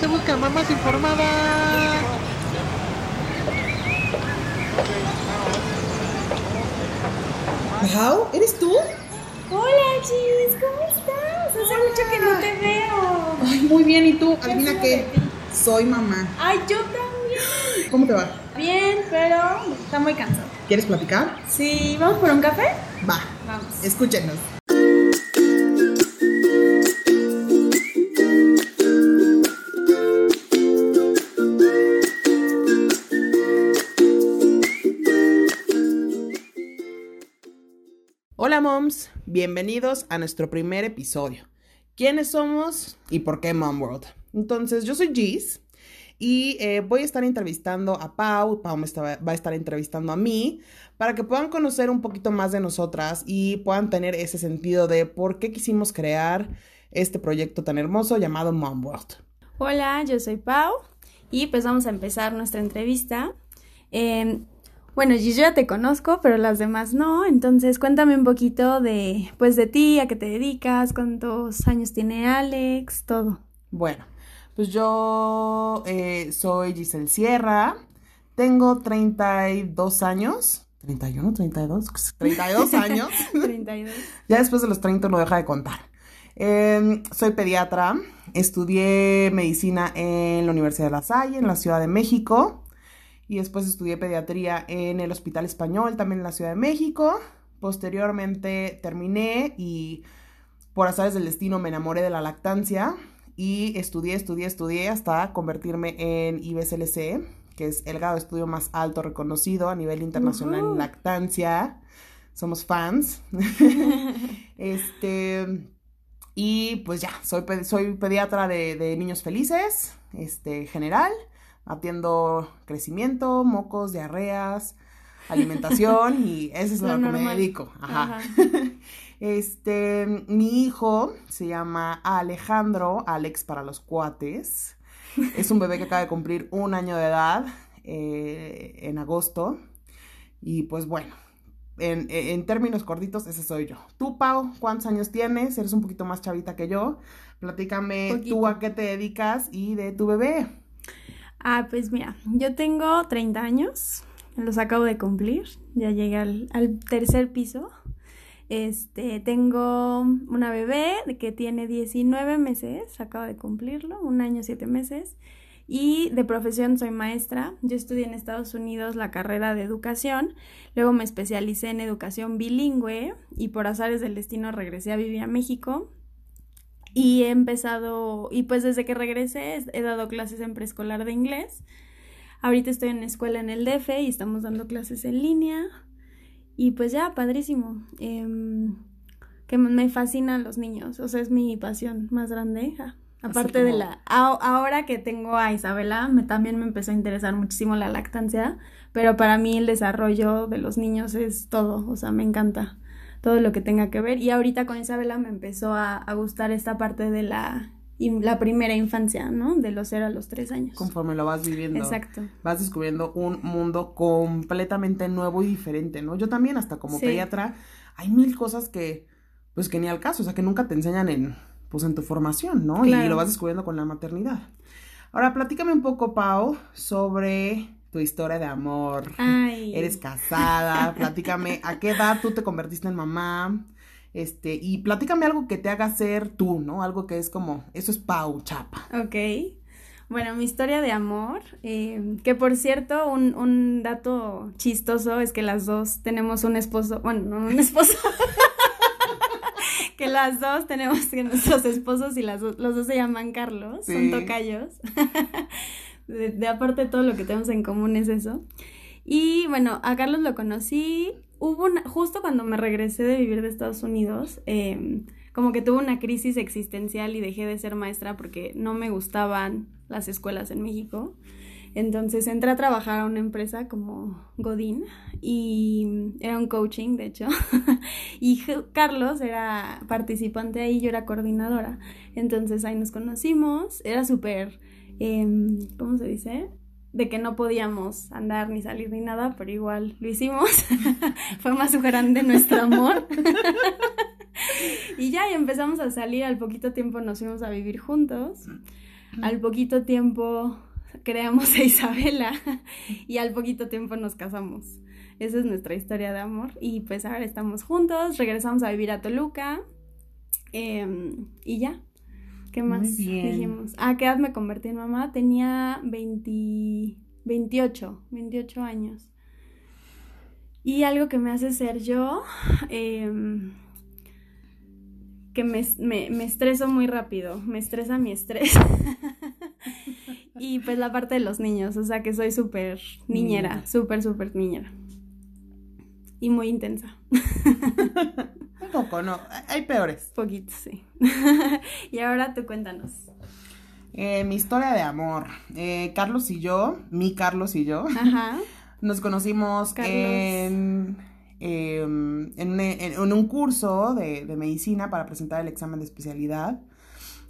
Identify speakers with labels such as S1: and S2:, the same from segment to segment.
S1: se buscan mamás informadas.
S2: Pau, ¿eres tú?
S3: Hola, Chis, ¿cómo estás? Hace mucho que no te veo.
S2: Ay, muy bien, ¿y tú?
S3: ¿Qué
S2: Adivina qué. Soy mamá.
S3: Ay, yo también.
S2: ¿Cómo te va?
S3: Bien, pero está muy cansado.
S2: ¿Quieres platicar?
S3: Sí, ¿vamos por un café?
S2: Va,
S3: Vamos.
S2: escúchenos. Hola moms, bienvenidos a nuestro primer episodio. ¿Quiénes somos y por qué Mom World? Entonces, yo soy Gis y eh, voy a estar entrevistando a Pau, Pau me va a estar entrevistando a mí, para que puedan conocer un poquito más de nosotras y puedan tener ese sentido de por qué quisimos crear este proyecto tan hermoso llamado Mom World.
S3: Hola, yo soy Pau y pues vamos a empezar nuestra entrevista. Eh, bueno, yo ya te conozco, pero las demás no, entonces cuéntame un poquito de, pues de ti, a qué te dedicas, cuántos años tiene Alex, todo.
S2: Bueno, pues yo eh, soy Giselle Sierra, tengo 32 años, 31, 32, 32 años.
S3: 32.
S2: Ya después de los 30 no deja de contar. Eh, soy pediatra, estudié medicina en la Universidad de La Salle, en la Ciudad de México, y después estudié pediatría en el Hospital Español, también en la Ciudad de México. Posteriormente terminé y por azares del destino me enamoré de la lactancia y estudié, estudié, estudié hasta convertirme en IBSLC, que es el grado de estudio más alto reconocido a nivel internacional en lactancia. Somos fans. este. Y pues ya, soy, soy pediatra de, de niños felices, este, general. Atiendo crecimiento, mocos, diarreas, alimentación y eso es
S3: Lo
S2: lo, que me dedico. Ajá.
S3: Ajá.
S2: Este, mi hijo se llama Alejandro, Alex para los cuates. Es un bebé que acaba de cumplir un año de edad eh, en agosto. Y pues bueno, en, en términos cortitos, ese soy yo. Tú, Pau, ¿cuántos años tienes? Eres un poquito más chavita que yo. Platícame
S3: Poquito.
S2: tú a qué te dedicas y de tu bebé.
S3: Ah, pues mira, yo tengo 30 años, los acabo de cumplir, ya llegué al, tercer piso. Este, tengo una bebé que tiene 19 meses, acabo de cumplirlo, un año, siete meses. Y de profesión soy maestra. Yo estudié en Estados Unidos la carrera de educación, luego me especialicé en educación bilingüe y por azares del destino regresé a vivir a México. Y he empezado, y pues desde que regresé he- dado clases en preescolar de inglés. Ahorita estoy en la escuela en el DF y estamos dando clases en línea. Y pues ya, padrísimo. Em, que me- fascinan los niños, o sea, es mi pasión más grande. ja. Aparte de la... a- ahora que tengo a Isabela, me, también me empezó a interesar muchísimo la lactancia, pero para mí el desarrollo de los niños es todo, o sea, me encanta todo lo que tenga que ver. Y ahorita con Isabela me empezó a, a gustar esta parte de la, la primera infancia, ¿no? De los 0 a los 3 años.
S2: Conforme lo vas viviendo.
S3: Exacto.
S2: vas descubriendo un mundo completamente nuevo y diferente, ¿no? Yo también, hasta como
S3: Sí.
S2: pediatra, hay mil cosas que, pues que ni al caso, o sea, que nunca te enseñan en, pues en tu formación, ¿no? Y
S3: Claro.
S2: lo vas descubriendo con la maternidad. Ahora, platícame un poco, Pau, sobre tu historia de amor.
S3: Ay.
S2: Eres casada, platícame a qué edad tú te convertiste en mamá, este, y platícame algo que te haga ser tú, ¿no? Algo que es como, eso es Pau Chapa.
S3: Ok. Bueno, mi historia de amor, eh, que por cierto, un, un dato chistoso es que las dos tenemos un esposo, bueno, no un esposo, que las dos tenemos que nuestros esposos y las, do- los dos se llaman Carlos,
S2: Sí.
S3: son tocayos. De, aparte todo lo que tenemos en común es eso. Y bueno, a Carlos lo conocí, hubo una, justo cuando me regresé de vivir de Estados Unidos, eh, como que tuve una crisis existencial y dejé de ser maestra porque no me gustaban las escuelas en México. Entonces entré a trabajar a una empresa como Godín y era un coaching, de hecho. y Carlos era participante ahí, yo era coordinadora. Entonces ahí nos conocimos, era súper, em, ¿cómo se dice? De que no podíamos andar ni salir ni nada, pero igual lo hicimos. Fue más grande nuestro amor. y ya, empezamos a salir, al poquito tiempo nos fuimos a vivir juntos. Al poquito tiempo creamos a Isabela y al poquito tiempo nos casamos. Esa es nuestra historia de amor y pues ahora estamos juntos, regresamos a vivir a Toluca em, y ya. ¿Qué más dijimos? Ah, ¿qué edad me convertí en mamá? Tenía 20, 28, 28 años. Y algo que me hace ser yo, em, que me, me, estreso muy rápido, me estresa mi estrés. y pues la parte de los niños, o sea que soy súper niñera, súper, súper niñera. Y muy intensa.
S2: Un poco, no, hay peores.
S3: Poquito, sí. y ahora tú cuéntanos.
S2: Eh, mi historia de amor. Eh, Carlos y yo, mi Carlos y yo, Ajá. nos conocimos en, em, en, un curso de, de medicina para presentar el examen de especialidad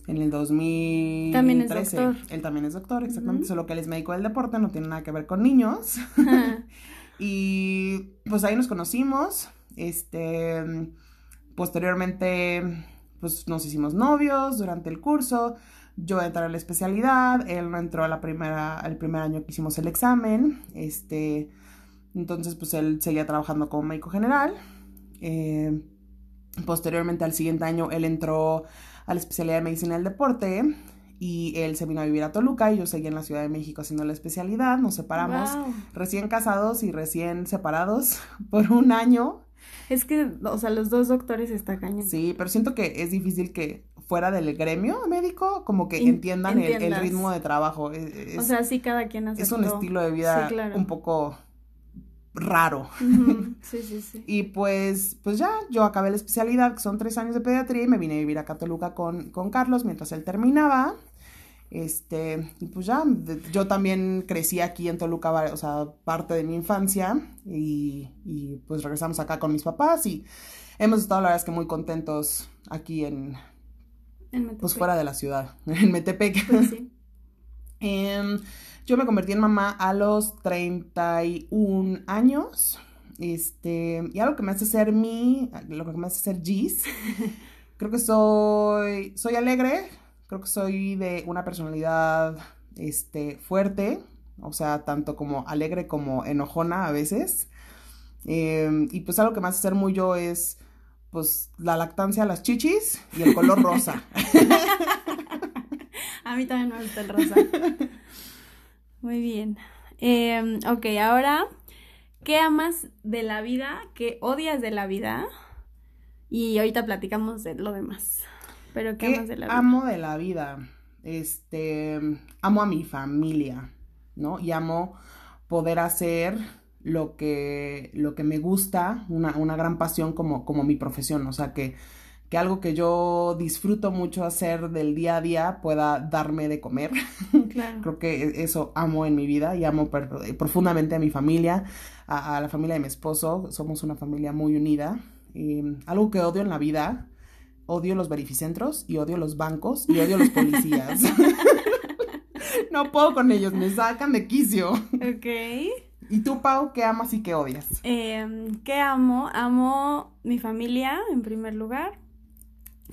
S2: en el 2013. También es doctor. Él también es doctor, exactamente, solo que él es médico del deporte, no tiene nada que ver con niños. y pues ahí nos conocimos, este, posteriormente pues nos hicimos novios durante el curso, yo entré a la especialidad, él no entró a la primera, al primer año que hicimos el examen, este, entonces pues él seguía trabajando como médico general, eh, posteriormente al siguiente año él entró a la especialidad de medicina del deporte y él se vino a vivir a Toluca y yo seguí en la Ciudad de México haciendo la especialidad, nos separamos recién casados y recién separados por un año.
S3: Es que, o sea, los dos doctores están cañón.
S2: Sí, pero siento que es difícil que fuera del gremio médico, como que entiendan el, ritmo de trabajo.
S3: o sea, sí, cada quien hace
S2: Es un estilo de vida un poco raro.
S3: Sí, sí, sí.
S2: y pues, pues ya, yo acabé la especialidad, que son tres años de pediatría, y me vine a vivir a Catoluca con, con Carlos mientras él terminaba. Este, y pues ya, yo también crecí aquí en Toluca, o sea, parte de mi infancia, y, y pues regresamos acá con mis papás, y hemos estado, la verdad es que muy contentos aquí en, pues fuera de la ciudad, en Metepec. Pues sí. Em, yo me convertí en mamá a los 31 años. Este, y algo que me hace ser mí, lo que me hace ser Gis, creo que soy, soy alegre, creo que soy de una personalidad, este, fuerte, o sea, tanto como alegre como enojona a veces. Em, y pues algo que me hace ser muy yo es, pues, la lactancia, las chichis y el color rosa.
S3: a mí también me gusta el rosa. Muy bien. Em, ok, ahora, ¿qué amas de la vida? ¿Qué odias de la vida? Y ahorita platicamos de lo demás. Pero ¿qué, amas de la vida?
S2: Amo de la vida. Este, amo a mi familia, ¿no? Y amo poder hacer lo que, lo que me gusta, una, una gran pasión como, como mi profesión. O sea, que que algo que yo disfruto mucho hacer del día a día pueda darme de comer. Claro. Creo que e, eso amo en mi vida y amo profundamente a mi familia, a, la familia de mi esposo. Somos una familia muy unida. Y algo que odio en la vida, odio los verificentros y odio los bancos y odio los policías. no puedo con ellos, me sacan de quicio.
S3: Ok.
S2: ¿Y tú, Pau, qué amas y qué odias?
S3: Eh, ¿Qué amo? Amo mi familia, en primer lugar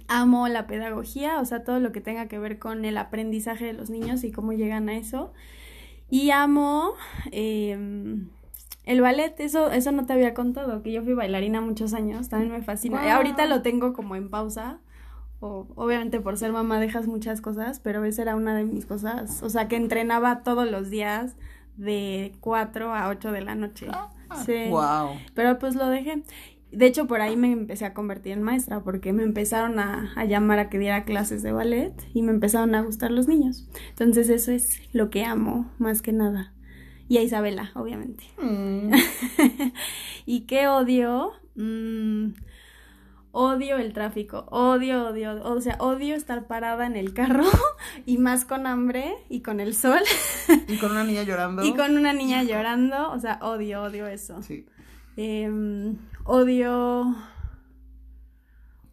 S3: amo la pedagogía, o sea, todo lo que tenga que ver con el aprendizaje de los niños y cómo llegan a eso. Y amo em, el ballet, eso, eso no te había contado, que yo fui bailarina muchos años, también me fascina. Ahorita lo tengo como en pausa, o, obviamente por ser mamá dejas muchas cosas, pero esa era una de mis cosas, o sea, que entrenaba todos los días de 4 a 8 de la noche. Ah, sí. Wow. Pero pues lo dejé. De hecho, por ahí me empecé a convertir en maestra porque me empezaron a, llamar a que diera clases de ballet y me empezaron a gustar los niños. Entonces eso es lo que amo más que nada. Y a Isabela, obviamente. Mm. ¿Y qué odio? Mm, odio el tráfico, odio, odio, o sea, odio estar parada en el carro y más con hambre y con el sol.
S2: y con una niña llorando.
S3: Y con una niña llorando, o sea, odio, odio eso. Sí. Em, odio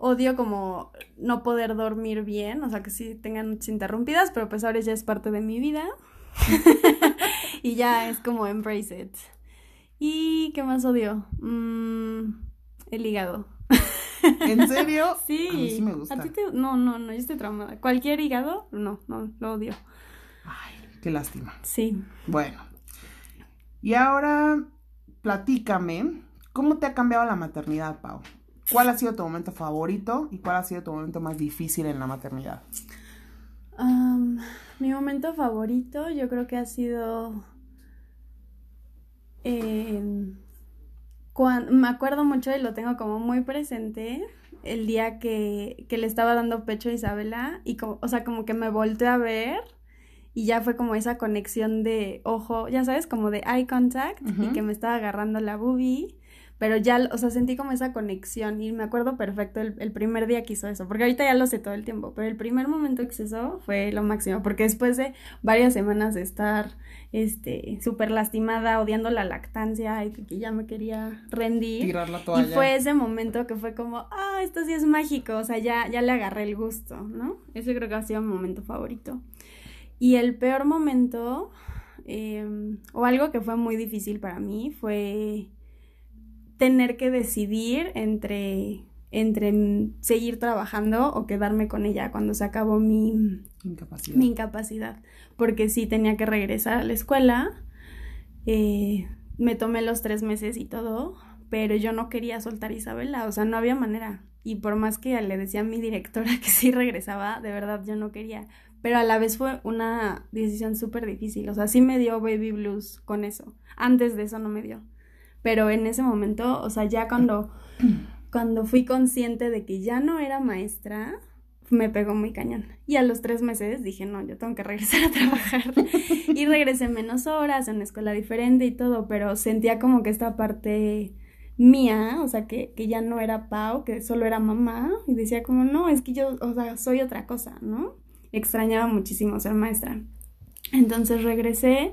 S3: odio como no poder dormir bien, o sea que sí tengan noches interrumpidas, pero pues ahora ya es parte de mi vida. y ya es como embrace it. ¿Y qué más odio? Mm, el hígado.
S2: ¿En serio?
S3: Sí.
S2: A mí sí me gusta.
S3: ¿A ti te... No, no, no, yo estoy traumada. ¿Cualquier hígado? No, no, lo odio.
S2: Ay, qué lástima.
S3: Sí.
S2: Bueno. Y ahora, platícame, ¿cómo te ha cambiado la maternidad, Pau? ¿Cuál ha sido tu momento favorito y cuál ha sido tu momento más difícil en la maternidad?
S3: Mi momento favorito yo creo que ha sido... cuan- me acuerdo mucho y lo tengo como muy presente el día que, que le estaba dando pecho a Isabela y como, o sea, como que me volteé a ver y ya fue como esa conexión de ojo, ya sabes, como de eye contact y que me estaba agarrando la boobie, pero ya, o sea, sentí como esa conexión y me acuerdo perfecto el, el primer día que hizo eso, porque ahorita ya lo sé todo el tiempo, pero el primer momento que se hizo fue lo máximo, porque después de varias semanas de estar, este, súper lastimada, odiando la lactancia y que, ya me quería rendir.
S2: Tirar la
S3: Y
S2: toalla.
S3: fue ese momento que fue como, ah, esto sí es mágico, o sea, ya, ya le agarré el gusto, ¿no? Ese creo que ha sido mi momento favorito. Y el peor momento, em, o algo que fue muy difícil para mí, fue tener que decidir entre, entre seguir trabajando o quedarme con ella cuando se acabó mi,
S2: Incapacidad.
S3: mi incapacidad, porque sí tenía que regresar a la escuela. eh, me tomé los tres meses y todo, pero yo no quería soltar a Isabela, o sea, no había manera. Y por más que le decía a mi directora que sí regresaba, de verdad yo no quería. Pero a la vez fue una decisión súper difícil, o sea, sí me dio baby blues con eso. Antes de eso no me dio. Pero en ese momento, o sea, ya cuando, cuando fui consciente de que ya no era maestra, me pegó muy cañón. Y a los tres meses dije, no, yo tengo que regresar a trabajar. y regresé menos horas, en una escuela diferente y todo, pero sentía como que esta parte mía, o sea, que, que ya no era Pau, que solo era mamá, y decía como, no, es que yo, o sea, soy otra cosa, ¿no? Extrañaba muchísimo ser maestra. Entonces regresé,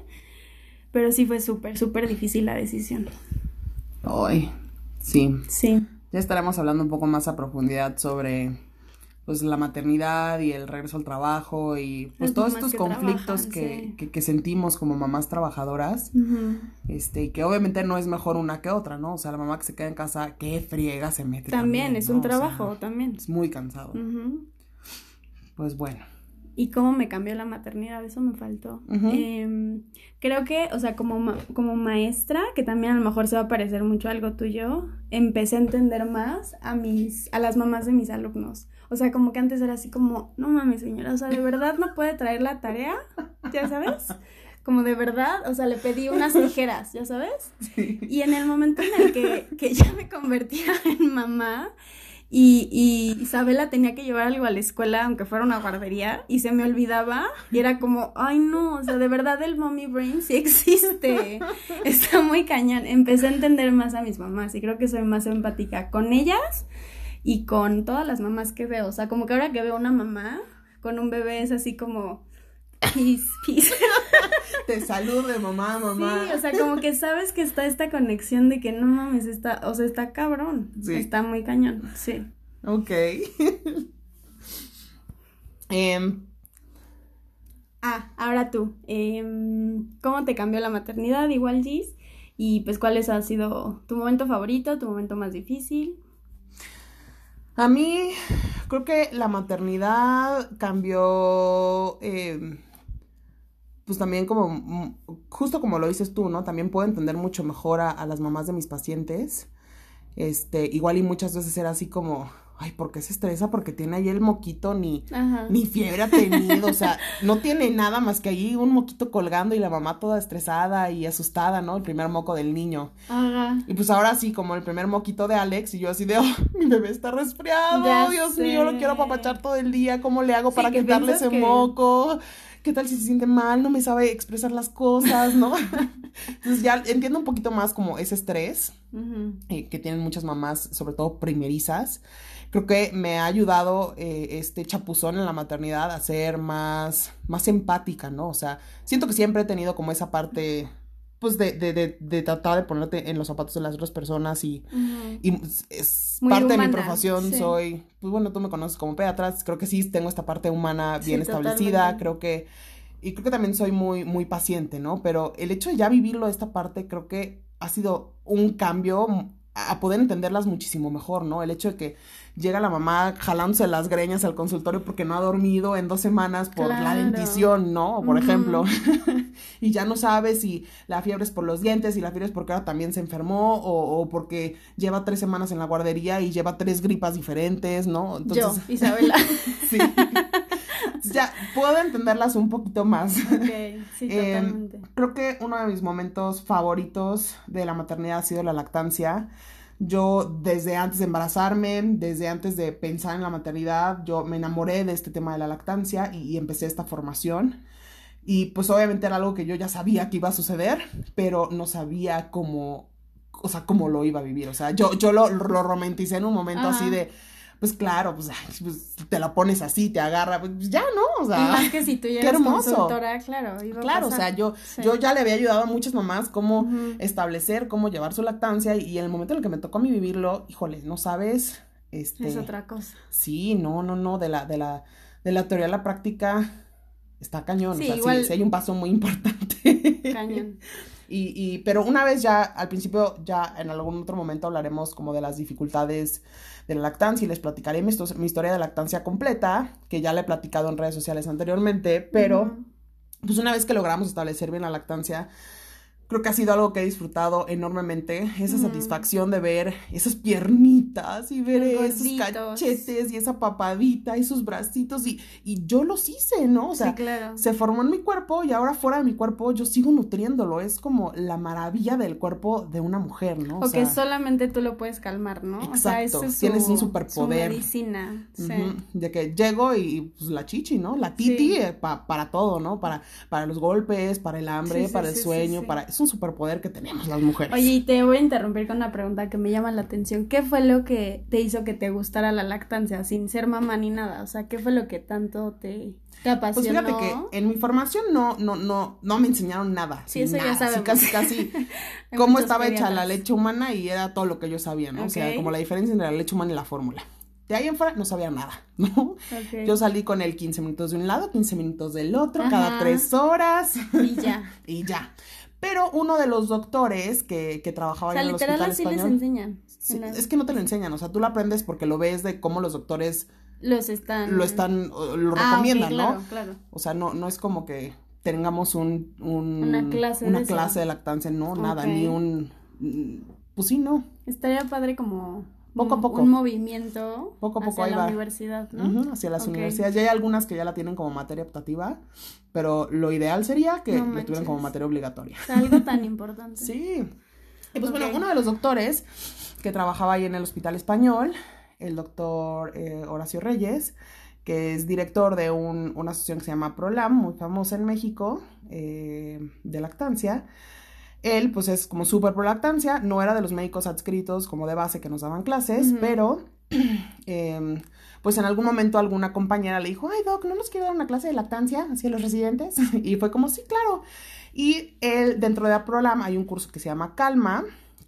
S3: pero sí fue súper, súper difícil la decisión.
S2: Ay, sí.
S3: Sí.
S2: Ya estaremos hablando un poco más a profundidad sobre pues la maternidad y el regreso al trabajo y pues
S3: Las
S2: todos estos
S3: que
S2: conflictos
S3: trabajan,
S2: que,
S3: sí.
S2: que, que sentimos como mamás trabajadoras, este, y que obviamente no es mejor una que otra, ¿no? O sea, la mamá que se queda en casa, qué friega se mete.
S3: También, es un
S2: ¿no? O sea,
S3: trabajo, también.
S2: es muy cansado. Pues bueno.
S3: ¿Y cómo me cambió la maternidad? Eso me faltó. Em, creo que, o sea, como, ma- como maestra, que también a lo mejor se va a parecer mucho a algo tuyo, empecé a entender más a mis, a las mamás de mis alumnos. O sea, como que antes era así como, no mames, señora, o sea, ¿de verdad no puede traer la tarea? ¿Ya sabes? Como de verdad, o sea, le pedí unas tijeras, ¿ya sabes? Y en el momento en el que, que ya me convertía en mamá y, y Isabela tenía que llevar algo a la escuela, aunque fuera una guardería, y se me olvidaba, y era como, ay no, o sea, de verdad el mommy brain sí existe, está muy cañón. Empecé a entender más a mis mamás y creo que soy más empática con ellas y con todas las mamás que veo. O sea, como que ahora que veo una mamá con un bebé es así como, peace, peace.
S2: Te salude, mamá, mamá.
S3: Sí, o sea, como que sabes que está esta conexión de que no mames, está, o sea, está cabrón.
S2: Sí.
S3: Está muy cañón, sí.
S2: Ok. Em,
S3: Ah, ahora tú. em, ¿Cómo te cambió la maternidad, igual Gis? Y pues, ¿cuáles ha sido tu momento favorito, tu momento más difícil?
S2: A mí creo que la maternidad cambió, eh, pues también como, mm, justo como lo dices tú, ¿no? También puedo entender mucho mejor a, a las mamás de mis pacientes. Este, igual y muchas veces era así como, ay, ¿por qué se estresa? Porque tiene ahí el moquito ni,
S3: Ajá.
S2: ni fiebre ha tenido, o sea, no tiene nada más que ahí un moquito colgando y la mamá toda estresada y asustada, ¿no? El primer moco del niño.
S3: Ajá.
S2: Y pues ahora sí, como el primer moquito de Alex, y yo así de, oh, mi bebé está resfriado,
S3: Ya
S2: Dios mío, lo
S3: sé.
S2: quiero apapachar todo el día, ¿cómo le hago
S3: Sí,
S2: para quitarle ese
S3: que-
S2: moco? ¿Qué tal si se siente mal? No me sabe expresar las cosas, ¿no? Entonces ya entiendo un poquito más como ese estrés eh, que tienen muchas mamás, sobre todo primerizas. Creo que me ha ayudado eh, este chapuzón en la maternidad a ser más, más empática, ¿no? O sea, siento que siempre he tenido como esa parte, pues, de, de, de, de tratar de ponerte en los zapatos de las otras personas y, es-
S3: Muy
S2: parte de mi profesión,
S3: sí.
S2: soy, pues bueno, tú me conoces como pediatra, creo que sí tengo esta parte humana
S3: Sí,
S2: bien establecida,
S3: totalmente.
S2: creo que, y creo que también soy muy, muy paciente, ¿no? Pero el hecho de ya vivirlo esta parte, creo que ha sido un cambio a poder entenderlas muchísimo mejor, ¿no? El hecho de que llega la mamá jalándose las greñas al consultorio porque no ha dormido en dos semanas por la dentición, ¿no? Por ejemplo. y ya no sabe si la fiebre es por los dientes, si la fiebre es porque ahora también se enfermó o, o porque lleva tres semanas en la guardería y lleva tres gripas diferentes, ¿no?
S3: Yo, Isabela.
S2: sí. Ya puedo entenderlas un poquito más.
S3: ok, sí,
S2: Eh,
S3: totalmente.
S2: Creo que uno de mis momentos favoritos de la maternidad ha sido la lactancia. Yo desde antes de embarazarme, desde antes de pensar en la maternidad, yo me enamoré de este tema de la lactancia y, y empecé esta formación. Y pues obviamente era algo que yo ya sabía que iba a suceder, pero no sabía cómo, o sea, cómo lo iba a vivir. O sea, yo, yo lo, lo romanticé en un momento
S3: Ajá.
S2: así de, pues claro, pues, ay, pues, te la pones así, te agarra, pues ya no, o
S3: Y
S2: sea.
S3: más que si tú ya
S2: qué
S3: eres
S2: hermoso.
S3: consultora, claro, iba a
S2: Claro, o sea, yo,
S3: Sí.
S2: yo ya le había ayudado a muchas mamás cómo establecer, cómo llevar su lactancia y, en el momento en el que me tocó a mí vivirlo, híjole, no sabes, este,
S3: Es otra cosa.
S2: sí, no, no, no, de la, de la, de la teoría a la práctica está cañón,
S3: Sí,
S2: o sea, sí-
S3: igual-
S2: sí, hay un paso muy importante.
S3: Cañón.
S2: Y, y, pero una vez ya, al principio, ya en algún otro momento hablaremos como de las dificultades de la lactancia y les platicaré mi, histo- mi historia de lactancia completa, que ya le he platicado en redes sociales anteriormente, pero pues una vez que logramos establecer bien la lactancia, creo que ha sido algo que he disfrutado enormemente, esa satisfacción de ver esas piernitas y ver
S3: Los
S2: esos cachetes y esa papadita y sus bracitos y, y yo los hice, ¿no? O sea,
S3: sí, claro.
S2: se formó en mi cuerpo y ahora fuera de mi cuerpo yo sigo nutriéndolo, es como la maravilla del cuerpo de una mujer, ¿no?
S3: O, que solamente tú lo puedes calmar, ¿no? o sea, ese es su,
S2: tienes un superpoder.
S3: Su medicina, sí.
S2: Ujú, De que llego y pues la chichi, ¿no? La titi
S3: Sí.
S2: eh, pa- para todo, ¿no? Para, para los golpes, para el hambre, para el sueño, para... Un superpoder que tenemos las mujeres.
S3: Oye, y te voy a interrumpir con una pregunta que me llama la atención. ¿Qué fue lo que te hizo que te gustara la lactancia sin ser mamá ni nada? O sea, ¿qué fue lo que tanto te, te
S2: Pues
S3: apasionó?
S2: fíjate que en mi formación no, no, no, no me enseñaron nada.
S3: Sí, eso ya
S2: nada, así
S3: sabemos.
S2: casi, casi
S3: Hay
S2: cómo estaba hecha la leche humana y era todo lo que yo sabía, ¿no? O sea, como la diferencia entre la leche humana y la fórmula. De ahí en fuera no sabía nada, ¿no? Yo salí con el 15 minutos de un lado, 15 minutos del otro,
S3: Ajá.
S2: cada tres horas
S3: Y ya.
S2: y ya. Pero uno de los doctores que, que trabajaba
S3: O sea,
S2: en el
S3: literal
S2: hospital
S3: les
S2: español...
S3: enseñan.
S2: Sí,
S3: En las-
S2: es que no te lo enseñan, o sea, tú lo aprendes porque lo ves de cómo los doctores
S3: Los están...
S2: lo están, lo
S3: Ah,
S2: recomiendan,
S3: claro,
S2: ¿no?
S3: claro.
S2: O sea, no, no es como que tengamos un, un-
S3: Una clase
S2: una
S3: de eso.
S2: clase de lactancia, no, nada, ni un, mm, pues sí, no,
S3: Estaría padre como...
S2: Poco a poco.
S3: Un movimiento
S2: Poco a poco
S3: hacia la
S2: va.
S3: universidad, ¿no?
S2: Hacia las universidades. Ya hay algunas que ya la tienen como materia optativa, pero lo ideal sería que
S3: No
S2: lo tuvieran como materia obligatoria.
S3: O sea, algo tan importante.
S2: Sí. Y pues bueno, uno de los doctores que trabajaba ahí en el hospital español, el doctor eh, Horacio Reyes, que es director de un- una asociación que se llama PROLAM, muy famosa en México, eh, de lactancia. Él, pues, es como súper pro lactancia, no era de los médicos adscritos como de base que nos daban clases, pero, em, pues, en algún momento alguna compañera le dijo, ay, Doc, ¿no nos quiere dar una clase de lactancia hacia los residentes? Y fue como, sí, claro. Y él, dentro de PROLAM hay un curso que se llama Calma,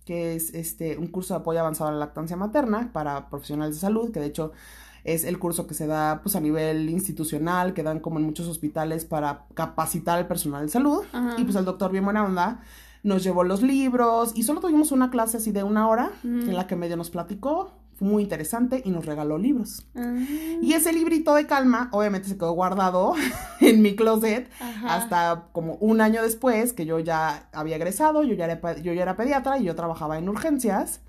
S2: que es este, un curso de apoyo avanzado a la lactancia materna para profesionales de salud, que de hecho es el curso que se da pues a nivel institucional, que dan como en muchos hospitales para capacitar al personal de salud.
S3: Ajá.
S2: Y pues el doctor bien buena onda nos llevó los libros y solo tuvimos una clase así de una hora
S3: Mm.
S2: en la que medio nos platicó, fue muy interesante y nos regaló libros.
S3: Ah,
S2: Y ese librito de calma obviamente se quedó guardado en mi closet
S3: ajá.
S2: hasta como un año después que yo ya había egresado, yo ya era, yo ya era pediatra y yo trabajaba en urgencias.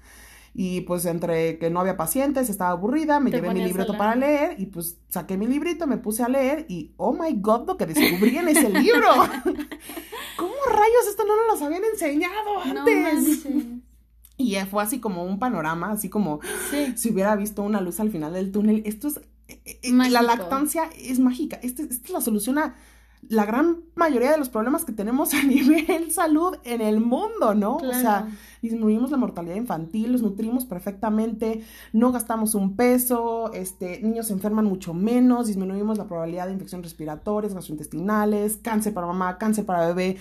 S2: Y pues entre que no había pacientes, estaba aburrida, me llevé mi libreto para leer y pues saqué mi librito, me puse a leer y oh my god lo que descubrí en ese libro. ¿Cómo rayos esto no nos los habían enseñado antes? y fue así como un panorama, así como
S3: Sí.
S2: si hubiera visto una luz al final del túnel. Esto es. eh, eh,
S3: Mágico.
S2: La lactancia es mágica. Este- Esta es la solución a la gran mayoría de los problemas que tenemos a nivel salud en el mundo, ¿no? O sea, disminuimos la mortalidad infantil, los nutrimos perfectamente, no gastamos un peso, este, niños se enferman mucho menos, disminuimos la probabilidad de infecciones respiratorias, gastrointestinales, cáncer para mamá, cáncer para bebé,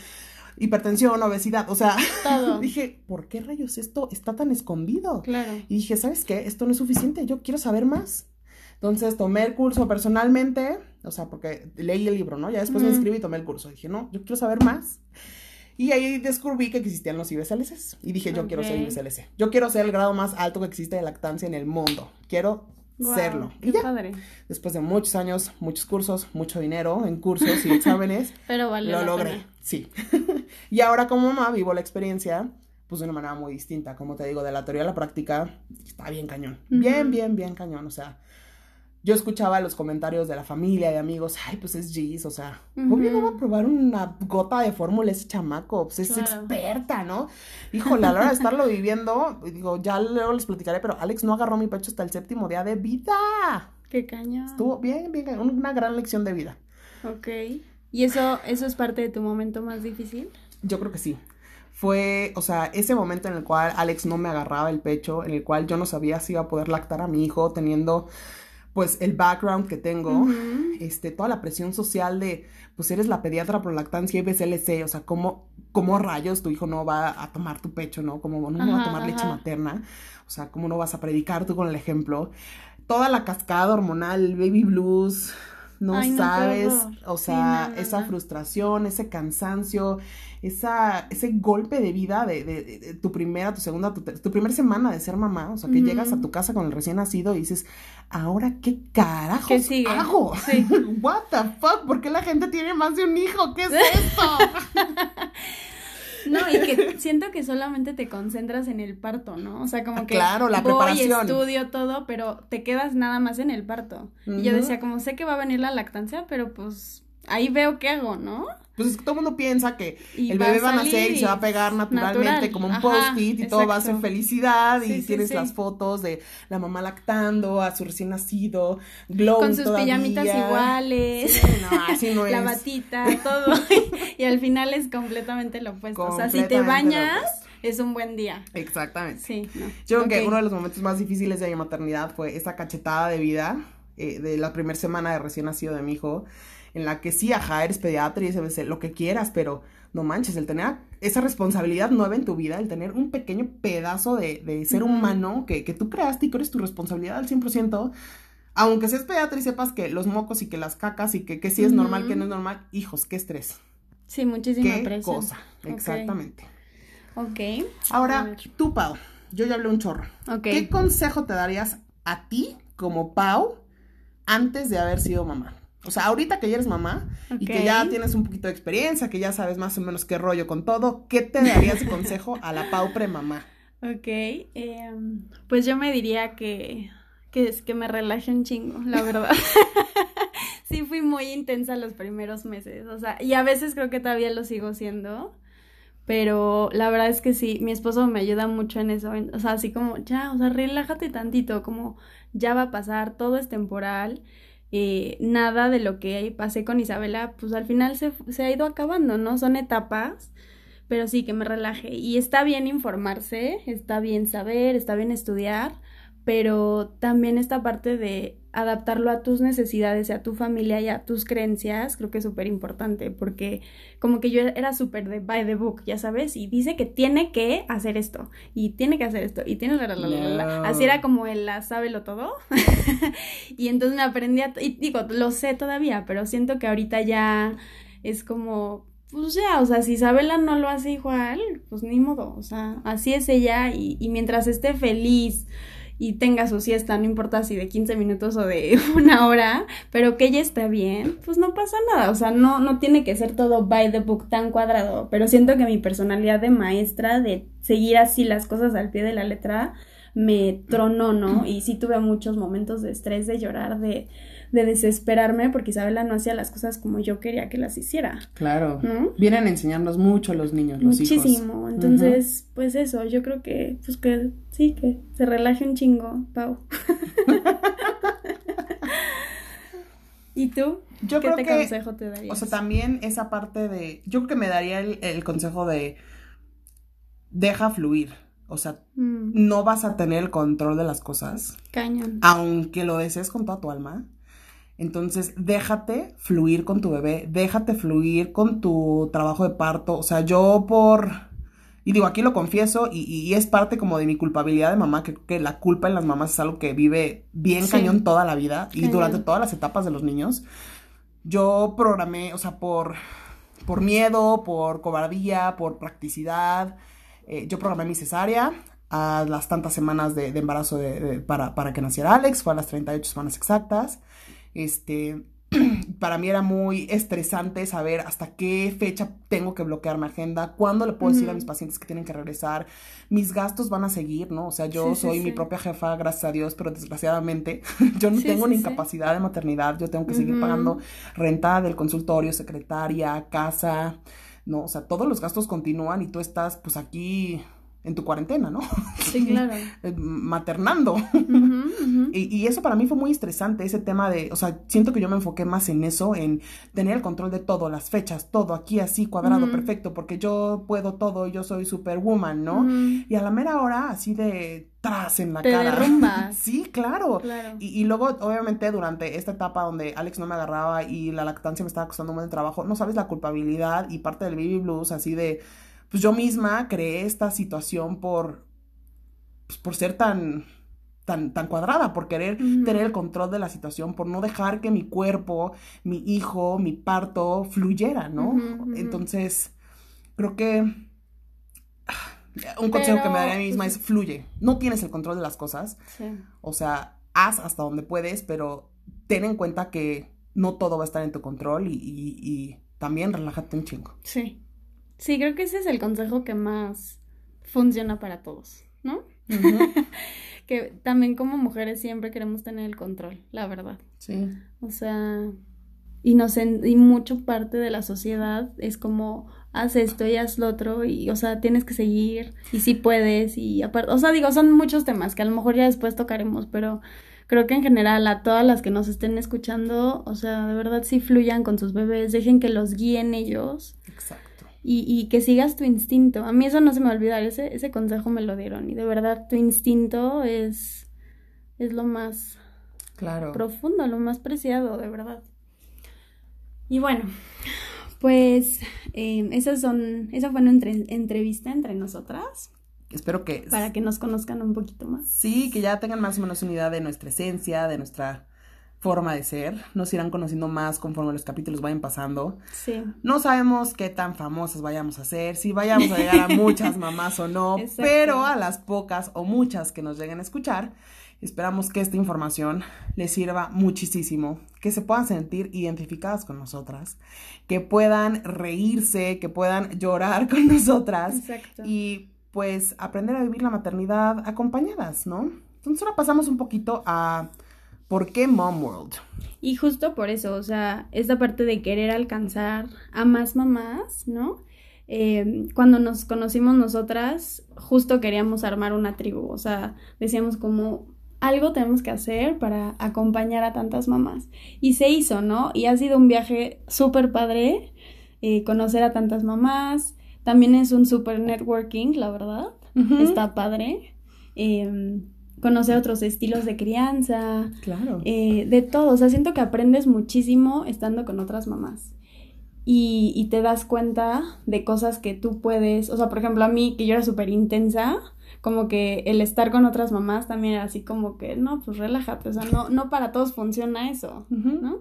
S2: hipertensión, obesidad. O sea,
S3: Todo.
S2: dije, ¿por qué rayos esto está tan escondido?
S3: Claro.
S2: Y dije, ¿sabes qué? Esto no es suficiente, yo quiero saber más. Entonces tomé el curso personalmente, o sea, porque leí el libro, ¿no? Ya después me inscribí y tomé el curso. Dije, no, yo quiero saber más. Y ahí descubrí que existían los IBCLCs. Y dije, yo quiero ser. IBCLC. Yo quiero ser el grado más alto que existe de lactancia en el mundo. Quiero serlo.
S3: Qué
S2: Y ya.
S3: padre.
S2: Después de muchos años, muchos cursos, mucho dinero en cursos y exámenes,
S3: Pero vale.
S2: lo logré.
S3: pena.
S2: Sí. Y ahora como mamá vivo la experiencia, pues de una manera muy distinta. Como te digo, de la teoría a la práctica, está bien cañón. Bien, bien, bien cañón. O sea, yo escuchaba los comentarios de la familia, de amigos, ay, pues es Gis, o sea, obvio no va a probar una gota de fórmula ese chamaco, pues es
S3: Claro.
S2: experta, ¿no? Híjole, a la hora de estarlo viviendo, digo, ya luego les platicaré, pero Alex no agarró mi pecho hasta el séptimo día de vida.
S3: Qué cañón.
S2: Estuvo bien, bien, una gran lección de vida.
S3: Ok. ¿Y eso, eso es parte de tu momento más difícil?
S2: Yo creo que sí. Fue, o sea, ese momento en el cual Alex no me agarraba el pecho, en el cual yo no sabía si iba a poder lactar a mi hijo, teniendo pues el background que tengo, este, toda la presión social de, pues eres la pediatra por lactancia y BCLC, o sea, ¿cómo, cómo rayos tu hijo no va a tomar tu pecho, no? ¿Cómo no va a
S3: Ajá,
S2: tomar leche
S3: ajá.
S2: materna? O sea, ¿cómo no vas a predicar tú con el ejemplo? Toda la cascada hormonal, baby blues, no
S3: Ay,
S2: sabes, o sea,
S3: no,
S2: esa frustración, ese cansancio, esa, ese golpe de vida de, de- de- de tu primera, tu segunda, tu, tu primera semana de ser mamá, o sea, que llegas a tu casa con el recién nacido y dices, ¿ahora qué carajos
S3: ¿Qué sigue?
S2: hago?
S3: Sí.
S2: What the fuck, ¿por qué la gente tiene más de un hijo? ¿Qué es esto?
S3: No, y que siento que solamente te concentras en el parto, ¿no? O sea, como
S2: Ah,
S3: que
S2: claro, la
S3: voy,
S2: preparación.
S3: estudio todo, pero te quedas nada más en el parto. Y yo decía, como sé que va a venir la lactancia, pero pues ahí veo qué hago, ¿no?
S2: Pues es que todo el mundo piensa que
S3: Y
S2: el bebé va a nacer y se va a pegar naturalmente
S3: natural.
S2: como un post-it y todo va a ser felicidad y
S3: Sí,
S2: tienes
S3: sí.
S2: las fotos de la mamá lactando a su recién nacido, glow
S3: Con sus
S2: todavía.
S3: pijamitas iguales.
S2: No, así no es.
S3: La batita, todo. y al final es completamente lo opuesto. O sea, si te bañas, es un buen día.
S2: Exactamente.
S3: Sí, no.
S2: Yo creo que uno de los momentos más difíciles de mi maternidad fue esa cachetada de vida eh, de la primera semana de recién nacido de mi hijo, en la que sí, ajá, eres pediatra y ese, lo que quieras, pero no manches, el tener esa responsabilidad nueva en tu vida, el tener un pequeño pedazo de, de ser humano que, que tú creaste y que eres tu responsabilidad al 100%, aunque seas pediatra y sepas que los mocos y que las cacas y que, que sí es normal, que no es normal, hijos, qué estrés,
S3: Sí, muchísima
S2: qué
S3: presión.
S2: cosa, exactamente.
S3: Ok.
S2: Ahora, tú, Pau, yo ya hablé un chorro.
S3: Ok.
S2: ¿Qué consejo te darías a ti como Pau antes de haber sido mamá? O sea, ahorita que ya eres mamá y que ya tienes un poquito de experiencia, que ya sabes más o menos qué rollo con todo, ¿qué te darías de consejo a la Pau premamá?
S3: Ok, em, pues yo me diría que, que es que me relaje un chingo, la verdad. sí fui muy intensa los primeros meses, o sea, y a veces creo que todavía lo sigo siendo, pero la verdad es que sí, mi esposo me ayuda mucho en eso, en- o sea, así como, ya, o sea, relájate tantito, como ya va a pasar, todo es temporal. Eh, nada de lo que pasé con Isabela, pues al final se, se ha ido acabando, ¿no? Son etapas pero sí que me relaje. Y está bien informarse, está bien saber, está bien estudiar, pero también esta parte de adaptarlo a tus necesidades, y a tu familia y a tus creencias, creo que es súper importante, porque como que yo era súper de by the book, ya sabes, y dice que tiene que hacer esto, y tiene que hacer esto, y tiene la, la, la, la, la. Así era como el la sábelo todo. y entonces me aprendí a, y digo, lo sé todavía, pero siento que ahorita ya es como, pues ya, o sea, si Isabela no lo hace igual, pues ni modo, o sea, así es ella y, y mientras esté feliz y tenga su siesta, no importa si de 15 minutos o de una hora, pero que ella esté bien, pues no pasa nada, o sea, no, no tiene que ser todo by the book tan cuadrado, pero siento que mi personalidad de maestra, de seguir así las cosas al pie de la letra, me tronó, ¿no? Y sí tuve muchos momentos de estrés, de llorar, de, de desesperarme, porque Isabela no hacía las cosas como yo quería que las hiciera,
S2: Claro.
S3: ¿no?
S2: Vienen a enseñarnos mucho los niños, los hijos.
S3: Muchísimo. Entonces, pues eso, yo creo que, pues que sí, que se relaje un chingo, Pau. ¿Y tú?
S2: Yo
S3: ¿Qué
S2: creo
S3: te
S2: que,
S3: consejo te darías?
S2: o sea, también esa parte de, yo creo que me daría el, el consejo de, deja fluir. O sea,
S3: Mm,
S2: no vas a tener el control de las cosas.
S3: cañón.
S2: aunque lo desees con toda tu alma. Entonces, déjate fluir con tu bebé, déjate fluir con tu trabajo de parto. O sea, yo por... Y digo, aquí lo confieso y, y es parte como de mi culpabilidad de mamá, que que la culpa en las mamás es algo que vive bien
S3: Sí.
S2: cañón toda la vida y
S3: Cañón.
S2: durante todas las etapas de los niños. Yo programé, o sea, por por miedo, por cobardía, por practicidad. Eh, yo programé mi cesárea a las tantas semanas de, embarazo para, para que naciera Alex, fue a las 38 semanas exactas. Este, para mí era muy estresante saber hasta qué fecha tengo que bloquear mi agenda, cuándo le puedo decir a mis pacientes que tienen que regresar, mis gastos van a seguir, ¿no? O sea, yo soy mi propia jefa, gracias a Dios, pero desgraciadamente yo no tengo ni incapacidad de maternidad, yo tengo que seguir pagando renta del consultorio, secretaria, casa, ¿no? O sea, todos los gastos continúan y tú estás pues aquí en tu cuarentena, ¿no?
S3: Sí, claro.
S2: Eh, maternando. Y, y, eso para mí fue muy estresante, ese tema de, o sea, siento que yo me enfoqué más en eso, en tener el control de todo, las fechas, todo aquí así, cuadrado, perfecto, porque yo puedo todo, yo soy superwoman, ¿no? Y a la mera hora, así de tras en la
S3: Te
S2: cara.
S3: Derrumbas.
S2: sí, claro. Y, y, luego, obviamente, durante esta etapa donde Alex no me agarraba y la lactancia me estaba costando un buen trabajo, no sabes la culpabilidad y parte del baby blues, así de pues yo misma creé esta situación por, pues, por ser tan, tan, tan cuadrada, por querer tener el control de la situación, por no dejar que mi cuerpo, mi hijo, mi parto fluyera, ¿no? Entonces, creo que un consejo que me daría a mí misma es fluye. No tienes el control de las cosas. O sea, haz hasta donde puedes, pero ten en cuenta que no todo va a estar en tu control y, y, y también relájate un chingo.
S3: Sí. Sí, creo que ese es el consejo que más funciona para todos, ¿no? que también como mujeres siempre queremos tener el control, la verdad.
S2: Sí.
S3: O sea, y nos y mucho parte de la sociedad es como haz esto y haz lo otro y o sea, tienes que seguir y si puedes y aparte, o sea, digo, son muchos temas que a lo mejor ya después tocaremos, pero creo que en general a todas las que nos estén escuchando, o sea, de verdad sí fluyan con sus bebés, dejen que los guíen ellos.
S2: Exacto
S3: y, y, que sigas tu instinto. A mí eso no se me va a olvidar, ese, ese consejo me lo dieron y de verdad tu instinto es, es lo más
S2: claro.
S3: profundo, lo más preciado, de verdad. Y bueno, pues eh, esas son, esa fue una entrevista entre nosotras.
S2: Espero que...
S3: Para que nos conozcan un poquito más.
S2: Sí, que ya tengan más o menos unidad de nuestra esencia, de nuestra forma de ser, nos irán conociendo más conforme los capítulos vayan pasando.
S3: Sí.
S2: No sabemos qué tan famosas vayamos a ser, si vayamos a llegar a muchas mamás o no, pero a las pocas o muchas que nos lleguen a escuchar, esperamos que esta información les sirva muchísimo, que se puedan sentir identificadas con nosotras, que puedan reírse, que puedan llorar con nosotras
S3: Exacto.
S2: y pues aprender a vivir la maternidad acompañadas, ¿no? Entonces ahora pasamos un poquito a ¿Por qué Mom World?
S3: Y justo por eso, o sea, esta parte de querer alcanzar a más mamás, ¿no? Eh, cuando nos conocimos nosotras, justo queríamos armar una tribu, o sea, decíamos como algo tenemos que hacer para acompañar a tantas mamás. Y se hizo, ¿no? Y ha sido un viaje súper padre, eh, conocer a tantas mamás. También es un súper networking, la verdad. Está padre. Eh, conocer otros estilos de crianza.
S2: Claro.
S3: Eh, de todo. O sea, siento que aprendes muchísimo estando con otras mamás. Y, y te das cuenta de cosas que tú puedes. O sea, por ejemplo, a mí, que yo era súper intensa, como que el estar con otras mamás también era así como que, no, pues relájate. O sea, no, no para todos funciona eso, ¿no?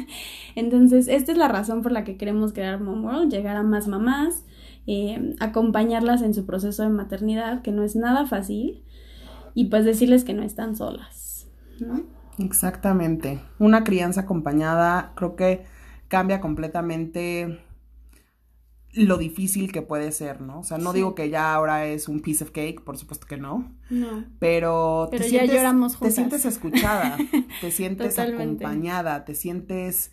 S3: Entonces, esta es la razón por la que queremos crear Mom World, llegar a más mamás. Eh, acompañarlas en su proceso de maternidad, que no es nada fácil, y pues decirles que no están solas, ¿no?
S2: Exactamente. Una crianza acompañada creo que cambia completamente lo difícil que puede ser, ¿no? O sea, no digo que ya ahora es un piece of cake, por supuesto que no.
S3: No.
S2: Pero,
S3: te ya sientes, lloramos
S2: juntas. Te sientes escuchada, te sientes acompañada, te sientes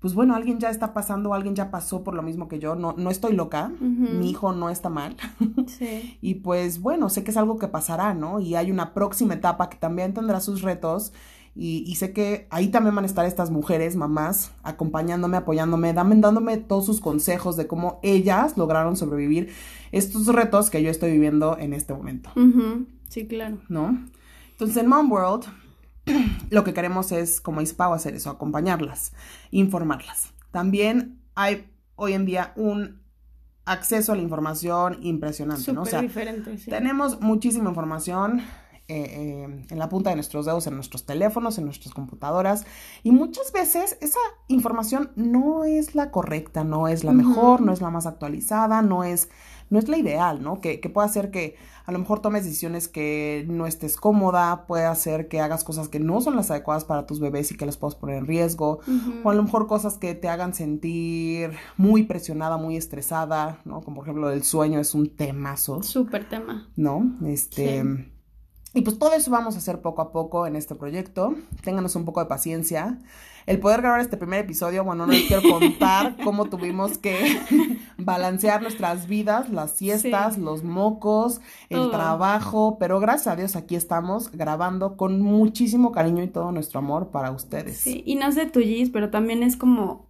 S2: pues bueno, alguien ya está pasando, alguien ya pasó por lo mismo que yo, no, no estoy loca, mi hijo no está mal.
S3: Sí.
S2: y pues bueno, sé que es algo que pasará, ¿no? Y hay una próxima etapa que también tendrá sus retos. Y, sé que ahí también van a estar estas mujeres, mamás, acompañándome, apoyándome, dándome todos sus consejos de cómo ellas lograron sobrevivir estos retos que yo estoy viviendo en este momento.
S3: Sí, claro.
S2: ¿No? Entonces en Mom World lo que queremos es, como Pau, hacer eso, acompañarlas, informarlas. También hay hoy en día un acceso a la información impresionante, ¿no?
S3: O sea, diferente,
S2: tenemos muchísima información eh, eh, en la punta de nuestros dedos, en nuestros teléfonos, en nuestras computadoras. Y muchas veces esa información no es la correcta, no es la mejor, no es la más actualizada, no es, no es la ideal, ¿no? Que, que puede hacer que a lo mejor tomes decisiones que no estés cómoda, puede hacer que hagas cosas que no son las adecuadas para tus bebés y que las puedas poner en riesgo, o a lo mejor cosas que te hagan sentir muy presionada, muy estresada, ¿no? Como por ejemplo el sueño es un temazo.
S3: Súper tema.
S2: ¿No? Este... Y pues todo eso vamos a hacer poco a poco en este proyecto. Ténganos un poco de paciencia. El poder grabar este primer episodio, bueno, no les quiero contar cómo tuvimos que balancear nuestras vidas, las siestas, los mocos, el trabajo, pero gracias a Dios aquí estamos grabando con muchísimo cariño y todo nuestro amor para ustedes.
S3: Sí, y no sé tu Gis, pero también es como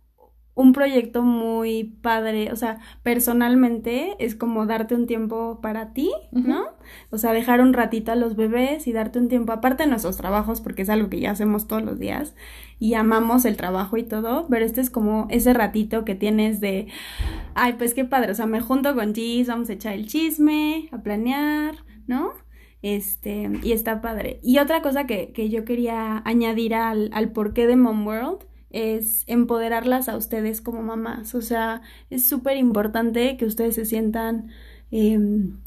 S3: un proyecto muy padre, o sea, personalmente es como darte un tiempo para ti, ¿no? O sea, dejar un ratito a los bebés y darte un tiempo aparte de nuestros trabajos, porque es algo que ya hacemos todos los días y amamos el trabajo y todo, pero este es como ese ratito que tienes de, ay, pues qué padre, o sea, me junto con Gis, vamos a echar el chisme, a planear, ¿no? Este, y está padre. Y otra cosa que, que yo quería añadir al, al porqué de Mom World, es empoderarlas a ustedes como mamás. O sea, es súper importante que ustedes se sientan em,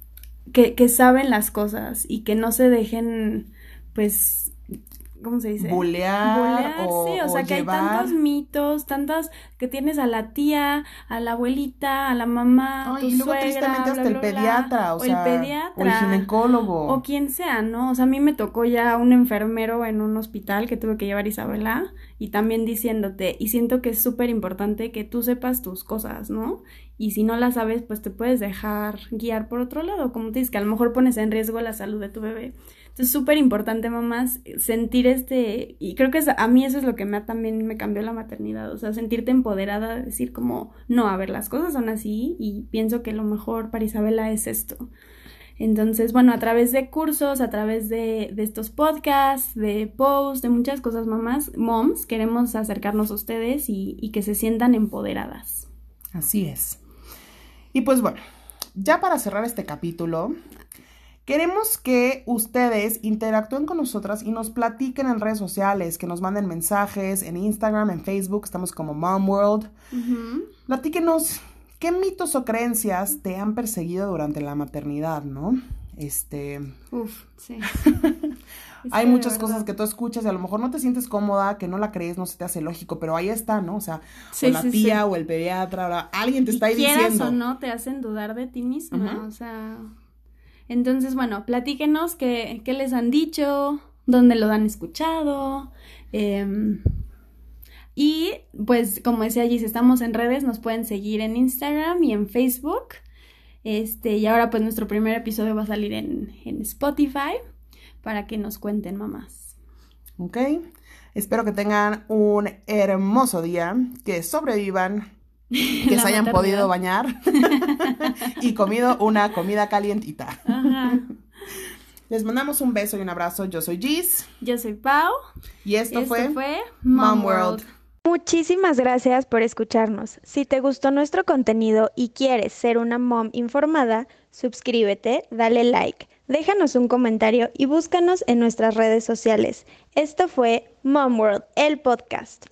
S3: que, que, saben las cosas y que no se dejen, pues, ¿cómo se dice?
S2: Bulear.
S3: sí, o, sea, que hay tantos mitos, tantas que tienes a la tía, a la abuelita, a la mamá, tu y luego tristemente
S2: hasta el pediatra, o, sea, el pediatra, o el ginecólogo.
S3: O quien sea, ¿no? O sea, a mí me tocó ya un enfermero en un hospital que tuve que llevar a Isabela y también diciéndote, y siento que es súper importante que tú sepas tus cosas, ¿no? Y si no las sabes, pues te puedes dejar guiar por otro lado, como te dices, que a lo mejor pones en riesgo la salud de tu bebé. Es súper importante, mamás, sentir este, y creo que a mí eso es lo que me también me cambió la maternidad, o sea, sentirte empoderada, decir como, no, a ver, las cosas son así y pienso que lo mejor para Isabela es esto. Entonces, bueno, a través de cursos, a través de, de estos podcasts, de posts, de muchas cosas, mamás, moms, queremos acercarnos a ustedes y que se sientan empoderadas.
S2: Así es. Y pues bueno, ya para cerrar este capítulo, Queremos que ustedes interactúen con nosotras y nos platiquen en redes sociales, que nos manden mensajes en Instagram, en Facebook, estamos como Mom World. Platíquenos qué mitos o creencias te han perseguido durante la maternidad, ¿no? Este.
S3: Uf, sí.
S2: hay muchas cosas que tú escuchas y a lo mejor no te sientes cómoda, que no la crees, no se te hace lógico, pero ahí está, ¿no? O sea, o la tía o el pediatra, alguien te está ahí diciendo.
S3: o no, te hacen dudar de ti misma, o sea entonces, bueno, platíquenos qué, qué les han dicho, dónde lo han escuchado. Em, y pues, como decía si estamos en redes, nos pueden seguir en Instagram y en Facebook. Este, y ahora pues nuestro primer episodio va a salir en, en Spotify para que nos cuenten mamás.
S2: Ok. Espero que tengan un hermoso día, que sobrevivan que se hayan podido bañar y comido una comida calientita. Les mandamos un beso y un abrazo. Yo soy Gis.
S3: Yo soy Pau.
S2: Y esto, fue,
S3: Mom World.
S4: Muchísimas gracias por escucharnos. Si te gustó nuestro contenido y quieres ser una mom informada, suscríbete, dale like, déjanos un comentario y búscanos en nuestras redes sociales. Esto fue Mom World, el podcast.